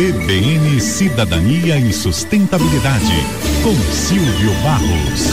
CBN Cidadania e Sustentabilidade, com Silvio Barros.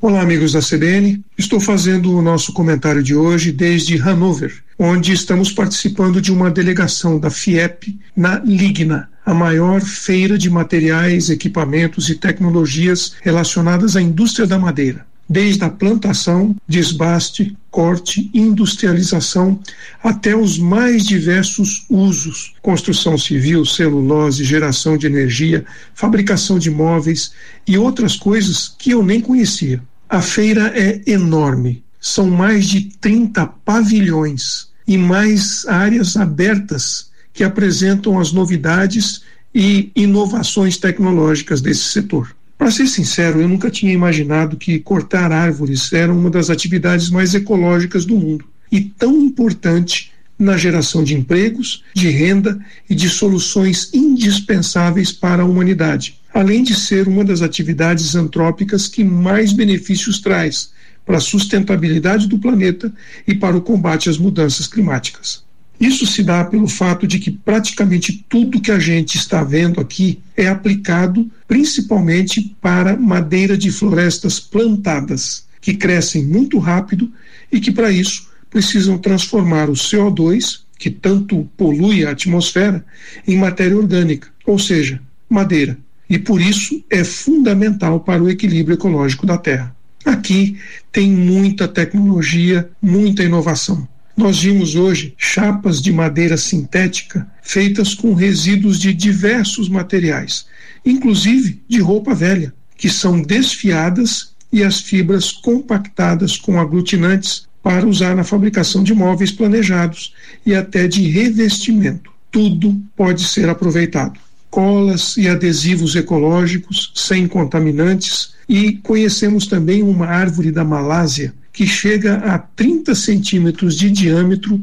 Olá, amigos da CBN. Estou fazendo o nosso comentário de hoje desde Hanover, onde estamos participando de uma delegação da FIEP na Ligna, a maior feira de materiais, equipamentos e tecnologias relacionadas à indústria da madeira desde a plantação, desbaste, corte, industrialização, até os mais diversos usos: construção civil, celulose, geração de energia, fabricação de móveis e outras coisas que eu nem conhecia. A feira é enorme, são mais de 30 pavilhões e mais áreas abertas que apresentam as novidades e inovações tecnológicas desse setor. Para ser sincero, eu nunca tinha imaginado que cortar árvores era uma das atividades mais ecológicas do mundo e tão importante na geração de empregos, de renda e de soluções indispensáveis para a humanidade, além de ser uma das atividades antrópicas que mais benefícios traz para a sustentabilidade do planeta e para o combate às mudanças climáticas. Isso se dá pelo fato de que praticamente tudo que a gente está vendo aqui é aplicado principalmente para madeira de florestas plantadas, que crescem muito rápido e que, para isso, precisam transformar o CO2, que tanto polui a atmosfera, em matéria orgânica, ou seja, madeira. E por isso é fundamental para o equilíbrio ecológico da Terra. Aqui tem muita tecnologia, muita inovação. Nós vimos hoje chapas de madeira sintética feitas com resíduos de diversos materiais, inclusive de roupa velha, que são desfiadas e as fibras compactadas com aglutinantes para usar na fabricação de móveis planejados e até de revestimento. Tudo pode ser aproveitado. Colas e adesivos ecológicos sem contaminantes e conhecemos também uma árvore da Malásia que chega a 30 centímetros de diâmetro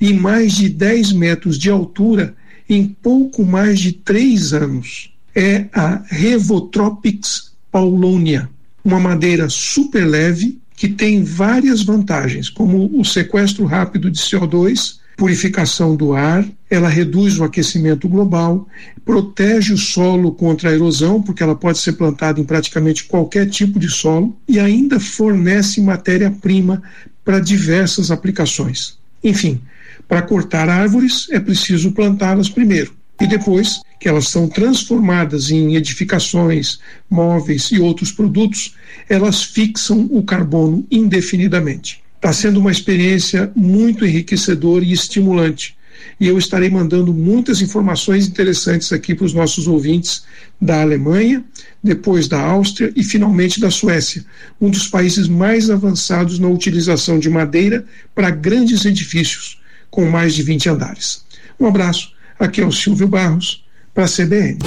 e mais de 10 metros de altura em pouco mais de três anos. É a Revotropics paulonia, uma madeira super leve que tem várias vantagens, como o sequestro rápido de CO2, purificação do ar, ela reduz o aquecimento global, protege o solo contra a erosão, porque ela pode ser plantada em praticamente qualquer tipo de solo, e ainda fornece matéria-prima para diversas aplicações. Enfim, para cortar árvores é preciso plantá-las primeiro, e depois que elas são transformadas em edificações, móveis e outros produtos, elas fixam o carbono indefinidamente. Está sendo uma experiência muito enriquecedora e estimulante. E eu estarei mandando muitas informações interessantes aqui para os nossos ouvintes da Alemanha, depois da Áustria e finalmente da Suécia, um dos países mais avançados na utilização de madeira para grandes edifícios, com mais de 20 andares. Um abraço, aqui é o Silvio Barros, para a CBN.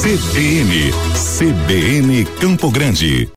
CBN, CBN Campo Grande.